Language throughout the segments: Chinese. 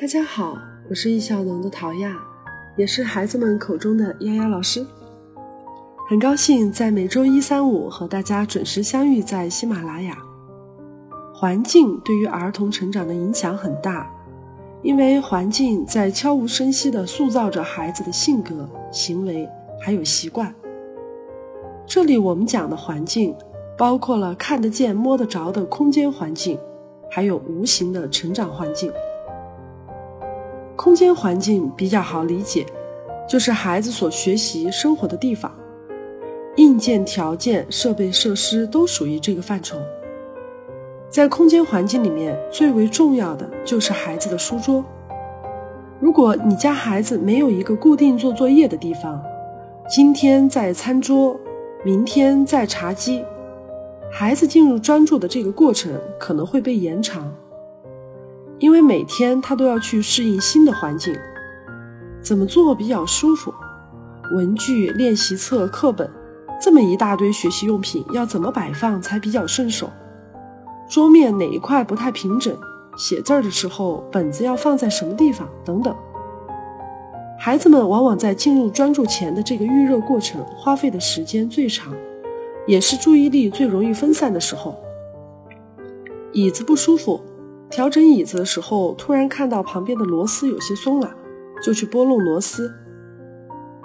大家好，我是易小能的陶亚，也是孩子们口中的丫丫老师。很高兴在每周一、三、五和大家准时相遇在喜马拉雅。环境对于儿童成长的影响很大，因为环境在悄无声息地塑造着孩子的性格、行为还有习惯。这里我们讲的环境，包括了看得见、摸得着的空间环境，还有无形的成长环境。空间环境比较好理解，就是孩子所学习生活的地方，硬件条件、设备设施都属于这个范畴。在空间环境里面，最为重要的就是孩子的书桌。如果你家孩子没有一个固定做作业的地方，今天在餐桌。明天在茶几，孩子进入专注的这个过程可能会被延长，因为每天他都要去适应新的环境。怎么做比较舒服？文具、练习册、课本，这么一大堆学习用品要怎么摆放才比较顺手？桌面哪一块不太平整？写字儿的时候本子要放在什么地方？等等。孩子们往往在进入专注前的这个预热过程花费的时间最长，也是注意力最容易分散的时候。椅子不舒服，调整椅子的时候，突然看到旁边的螺丝有些松了，就去拨弄螺丝。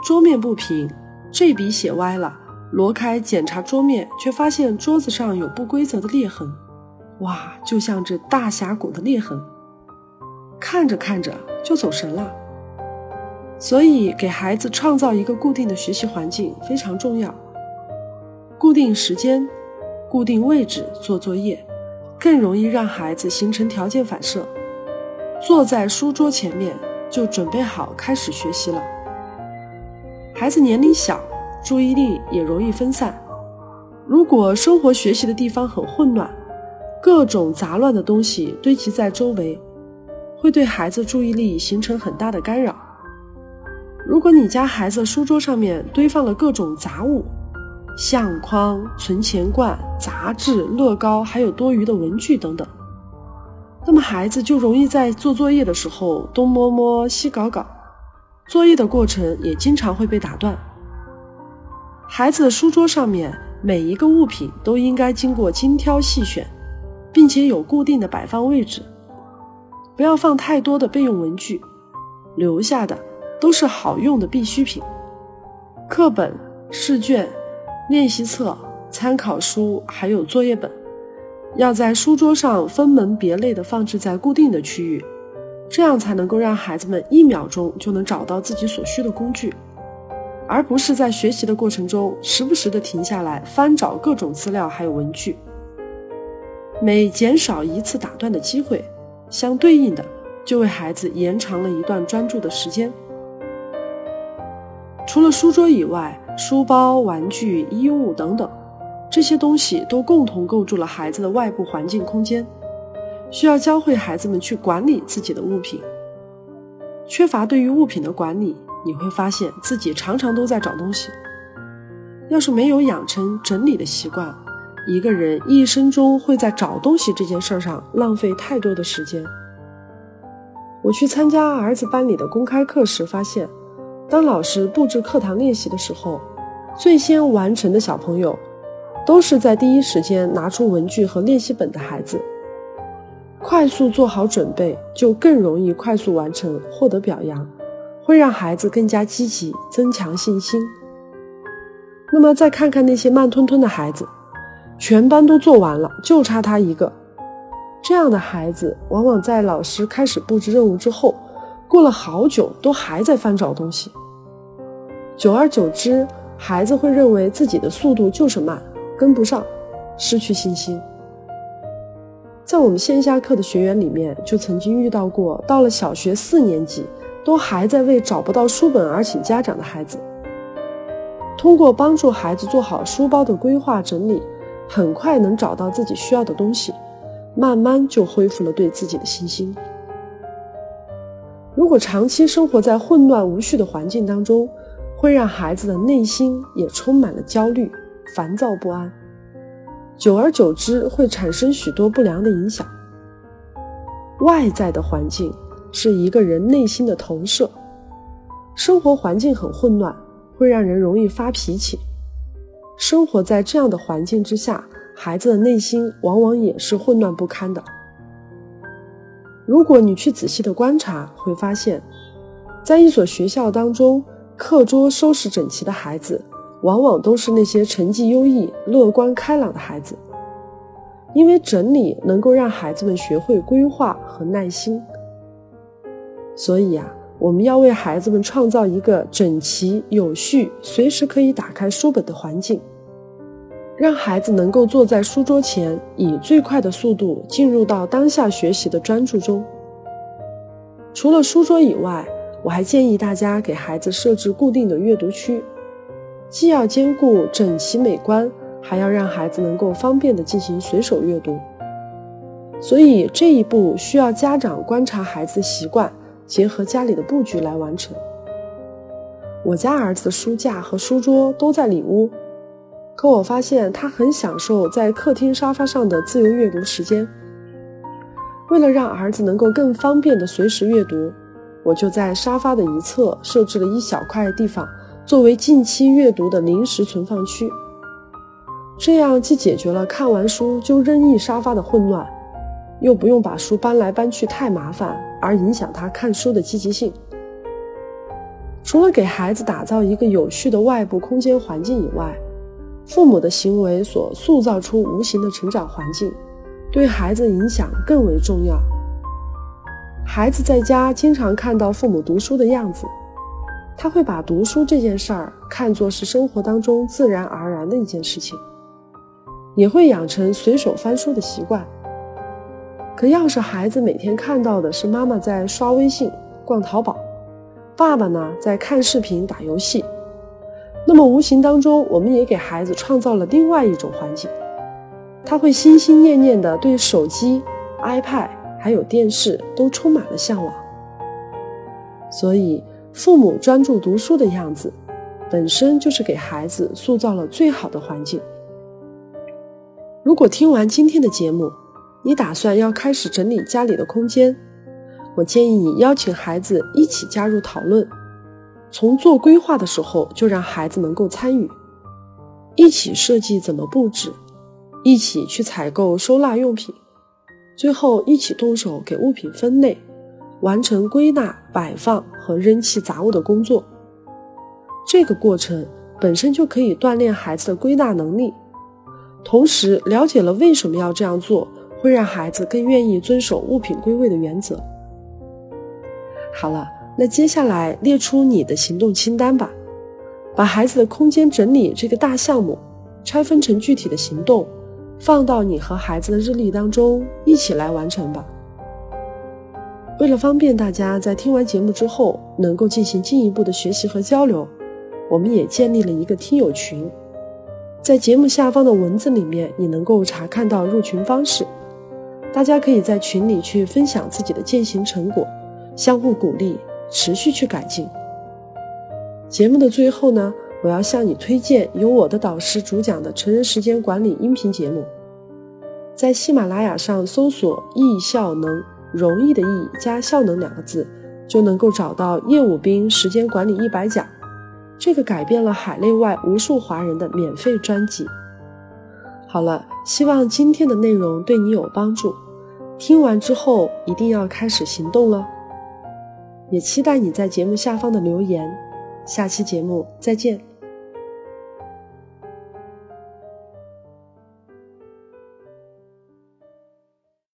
桌面不平，这笔写歪了，挪开检查桌面，却发现桌子上有不规则的裂痕，哇，就像这大峡谷的裂痕。看着看着就走神了。所以，给孩子创造一个固定的学习环境非常重要。固定时间、固定位置做作业，更容易让孩子形成条件反射，坐在书桌前面就准备好开始学习了。孩子年龄小，注意力也容易分散。如果生活学习的地方很混乱，各种杂乱的东西堆积在周围，会对孩子注意力形成很大的干扰。如果你家孩子书桌上面堆放了各种杂物，相框、存钱罐、杂志、乐高，还有多余的文具等等，那么孩子就容易在做作业的时候东摸摸西搞搞，作业的过程也经常会被打断。孩子的书桌上面每一个物品都应该经过精挑细选，并且有固定的摆放位置，不要放太多的备用文具，留下的。都是好用的必需品，课本、试卷、练习册、参考书，还有作业本，要在书桌上分门别类的放置在固定的区域，这样才能够让孩子们一秒钟就能找到自己所需的工具，而不是在学习的过程中时不时的停下来翻找各种资料还有文具。每减少一次打断的机会，相对应的就为孩子延长了一段专注的时间。除了书桌以外，书包、玩具、衣物等等，这些东西都共同构筑了孩子的外部环境空间，需要教会孩子们去管理自己的物品。缺乏对于物品的管理，你会发现自己常常都在找东西。要是没有养成整理的习惯，一个人一生中会在找东西这件事上浪费太多的时间。我去参加儿子班里的公开课时发现。当老师布置课堂练习的时候，最先完成的小朋友，都是在第一时间拿出文具和练习本的孩子。快速做好准备，就更容易快速完成，获得表扬，会让孩子更加积极，增强信心。那么再看看那些慢吞吞的孩子，全班都做完了，就差他一个。这样的孩子，往往在老师开始布置任务之后。过了好久，都还在翻找东西。久而久之，孩子会认为自己的速度就是慢，跟不上，失去信心。在我们线下课的学员里面，就曾经遇到过，到了小学四年级，都还在为找不到书本而请家长的孩子。通过帮助孩子做好书包的规划整理，很快能找到自己需要的东西，慢慢就恢复了对自己的信心。如果长期生活在混乱无序的环境当中，会让孩子的内心也充满了焦虑、烦躁不安，久而久之会产生许多不良的影响。外在的环境是一个人内心的投射。生活环境很混乱，会让人容易发脾气。生活在这样的环境之下，孩子的内心往往也是混乱不堪的。如果你去仔细的观察，会发现，在一所学校当中，课桌收拾整齐的孩子，往往都是那些成绩优异、乐观开朗的孩子。因为整理能够让孩子们学会规划和耐心，所以啊，我们要为孩子们创造一个整齐、有序、随时可以打开书本的环境，让孩子能够坐在书桌前，以最快的速度进入到当下学习的专注中。除了书桌以外，我还建议大家给孩子设置固定的阅读区，既要兼顾整齐美观。还要让孩子能够方便的进行随手阅读，所以这一步需要家长观察孩子习惯，结合家里的布局来完成。我家儿子的书架和书桌都在里屋，可我发现他很享受在客厅沙发上的自由阅读时间。为了让儿子能够更方便的随时阅读，我就在沙发的一侧设置了一小块地方，作为近期阅读的临时存放区。这样既解决了看完书就扔一沙发的混乱，又不用把书搬来搬去太麻烦，而影响他看书的积极性。除了给孩子打造一个有序的外部空间环境以外，父母的行为所塑造出无形的成长环境，对孩子影响更为重要。孩子在家经常看到父母读书的样子，他会把读书这件事儿看作是生活当中自然而然的一件事情。也会养成随手翻书的习惯。可要是孩子每天看到的是妈妈在刷微信、逛淘宝，爸爸呢在看视频、打游戏，那么无形当中，我们也给孩子创造了另外一种环境，他会心心念念的对手机、iPad 还有电视都充满了向往。所以，父母专注读书的样子，本身就是给孩子塑造了最好的环境。如果听完今天的节目，你打算要开始整理家里的空间，我建议你邀请孩子一起加入讨论，从做规划的时候就让孩子能够参与，一起设计怎么布置，一起去采购收纳用品，最后一起动手给物品分类，完成归纳、摆放和扔弃杂物的工作。这个过程本身就可以锻炼孩子的归纳能力。同时，了解了为什么要这样做，会让孩子更愿意遵守物品归位的原则。好了，那接下来列出你的行动清单吧，把孩子的空间整理这个大项目拆分成具体的行动，放到你和孩子的日历当中一起来完成吧。为了方便大家在听完节目之后能够进行进一步的学习和交流，我们也建立了一个听友群。在节目下方的文字里面，你能够查看到入群方式。大家可以在群里去分享自己的践行成果，相互鼓励，持续去改进。节目的最后呢，我要向你推荐由我的导师主讲的成人时间管理音频节目。在喜马拉雅上搜索“易效能”，容易的易加效能两个字，就能够找到叶武斌时间管理一百讲。这个改变了海内外无数华人的免费专辑。好了，希望今天的内容对你有帮助。听完之后一定要开始行动了。也期待你在节目下方的留言。下期节目再见。